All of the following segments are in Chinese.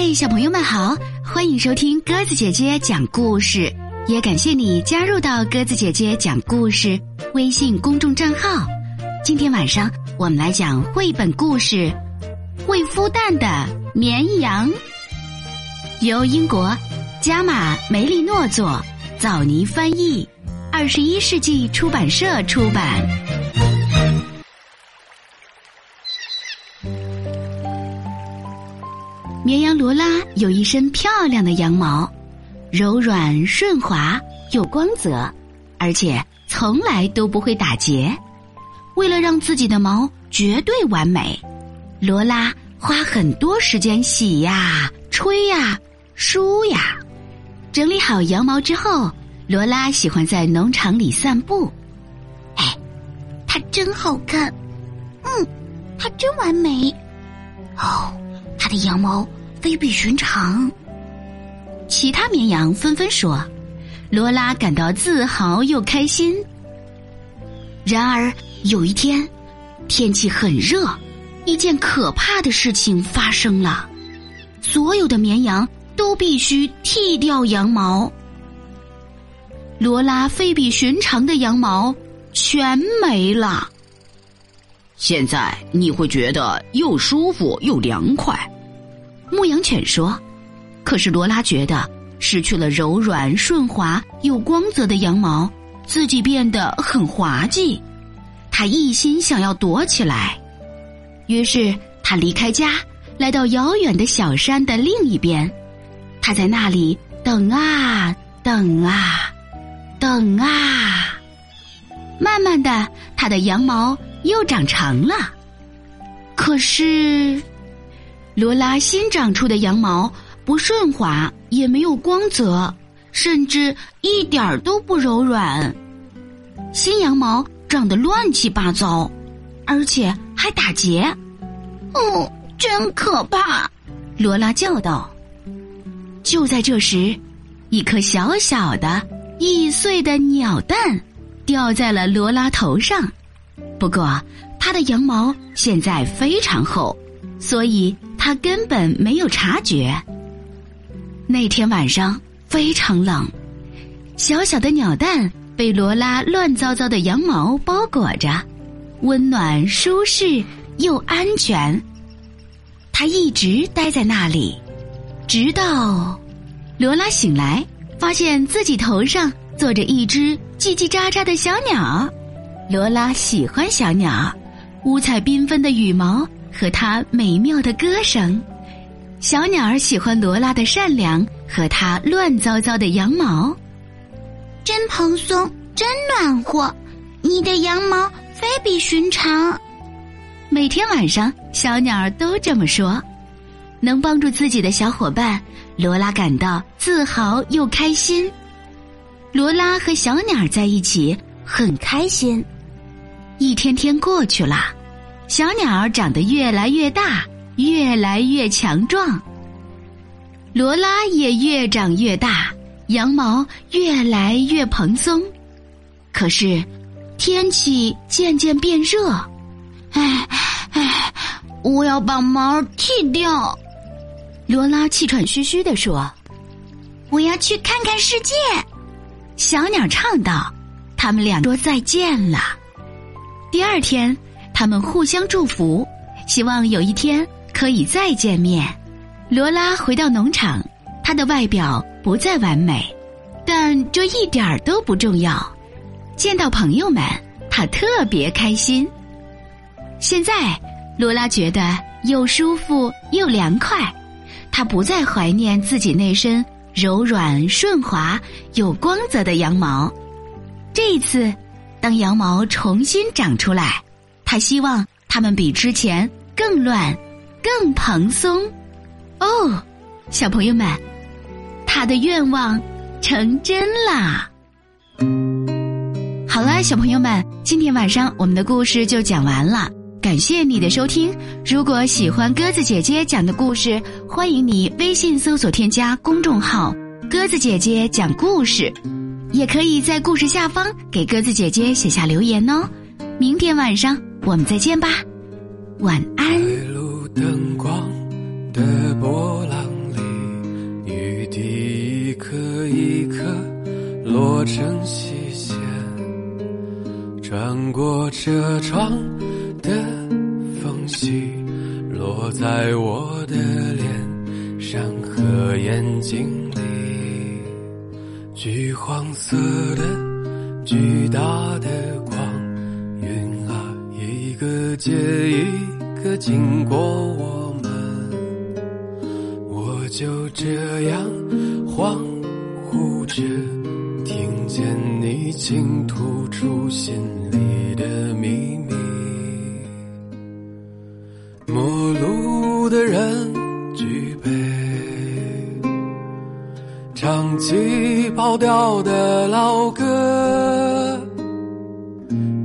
嗨，小朋友们好，欢迎收听鸽子姐姐讲故事，也感谢你加入到鸽子姐姐讲故事微信公众账号。今天晚上我们来讲绘本故事《会孵蛋的绵羊》，由英国加马梅利诺作，枣泥翻译，二十一世纪出版社出版。绵羊罗拉有一身漂亮的羊毛，柔软顺滑有光泽，而且从来都不会打结。为了让自己的毛绝对完美，罗拉花很多时间洗呀、吹呀、梳呀。整理好羊毛之后，罗拉喜欢在农场里散步。哎，它真好看，嗯，它真完美。哦，它的羊毛。非比寻常，其他绵羊纷纷说：“罗拉感到自豪又开心。”然而有一天，天气很热，一件可怕的事情发生了：所有的绵羊都必须剃掉羊毛。罗拉非比寻常的羊毛全没了。现在你会觉得又舒服又凉快。牧羊犬说：“可是罗拉觉得失去了柔软顺滑又光泽的羊毛，自己变得很滑稽。他一心想要躲起来，于是他离开家，来到遥远的小山的另一边。他在那里等啊等啊等啊，慢慢的，他的羊毛又长长了。可是。”罗拉新长出的羊毛不顺滑，也没有光泽，甚至一点儿都不柔软。新羊毛长得乱七八糟，而且还打结。哦，真可怕！罗拉叫道。就在这时，一颗小小的、易碎的鸟蛋掉在了罗拉头上。不过，它的羊毛现在非常厚，所以。他根本没有察觉。那天晚上非常冷，小小的鸟蛋被罗拉乱糟糟的羊毛包裹着，温暖舒适又安全。他一直待在那里，直到罗拉醒来，发现自己头上坐着一只叽叽喳喳的小鸟。罗拉喜欢小鸟，五彩缤纷的羽毛。和它美妙的歌声，小鸟儿喜欢罗拉的善良和它乱糟糟的羊毛，真蓬松，真暖和。你的羊毛非比寻常。每天晚上，小鸟儿都这么说。能帮助自己的小伙伴，罗拉感到自豪又开心。罗拉和小鸟在一起很开心。一天天过去了。小鸟长得越来越大，越来越强壮。罗拉也越长越大，羊毛越来越蓬松。可是，天气渐渐变热，唉唉，我要把毛剃掉。罗拉气喘吁吁地说：“我要去看看世界。”小鸟唱道：“他们俩说再见了。”第二天。他们互相祝福，希望有一天可以再见面。罗拉回到农场，她的外表不再完美，但这一点儿都不重要。见到朋友们，她特别开心。现在，罗拉觉得又舒服又凉快，她不再怀念自己那身柔软顺滑、有光泽的羊毛。这一次，当羊毛重新长出来。他希望他们比之前更乱、更蓬松。哦，小朋友们，他的愿望成真啦！好了，小朋友们，今天晚上我们的故事就讲完了。感谢你的收听。如果喜欢鸽子姐姐讲的故事，欢迎你微信搜索添加公众号“鸽子姐姐讲故事”，也可以在故事下方给鸽子姐姐写下留言哦。明天晚上。我们再见吧。晚安。路灯光的波浪里雨滴一颗一颗落成细线穿过车窗的缝隙落在我的脸上和眼睛里橘黄色的巨大的接一个经过我们，我就这样恍惚着，听见你倾吐出心里的秘密。陌路的人举杯。唱起跑调的老歌，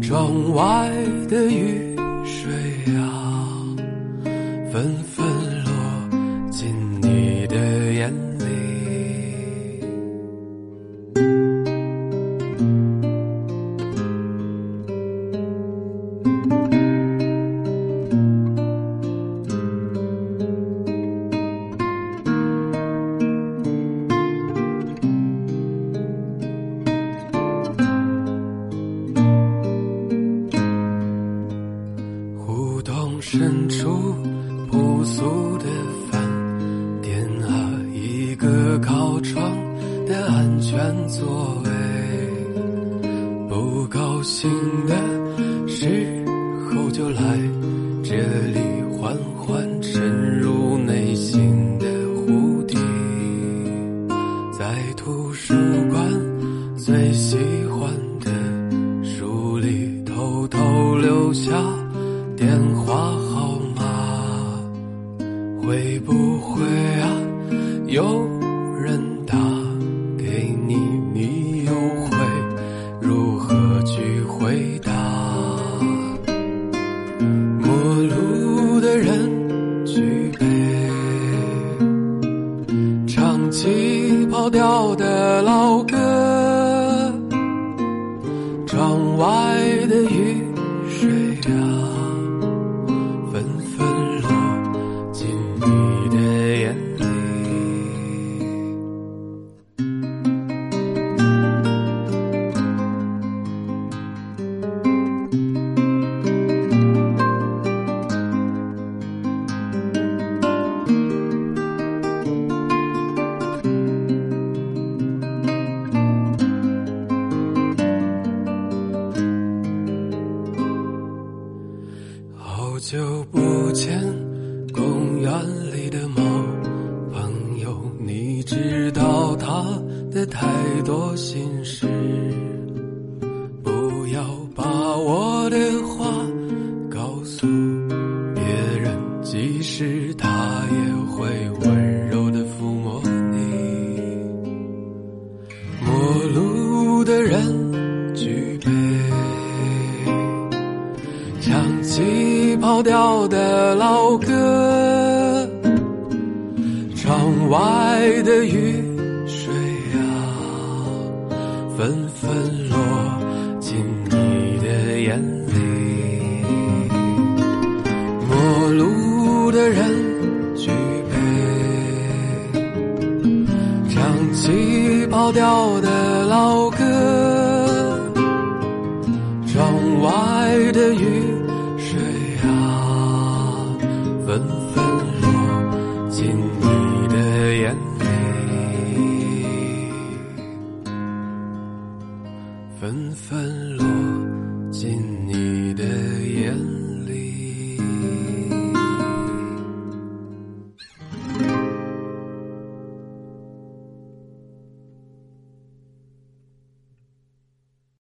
窗外的雨胡同深处朴素的饭店啊，一个靠窗的安全座位。不高兴的时候就来这里缓缓沉入内心的湖底，在图书馆最喜有人打给你，你又会如何去回答？陌路的人举杯，唱起跑调的老歌，窗外的雨水啊。久不见，公园里的猫朋友，你知道他的太多心事。不要把我的话告诉别人，即使他也会窗外的雨水啊，纷纷落进你的眼里。陌路的人举杯，唱起跑调的纷纷落进你。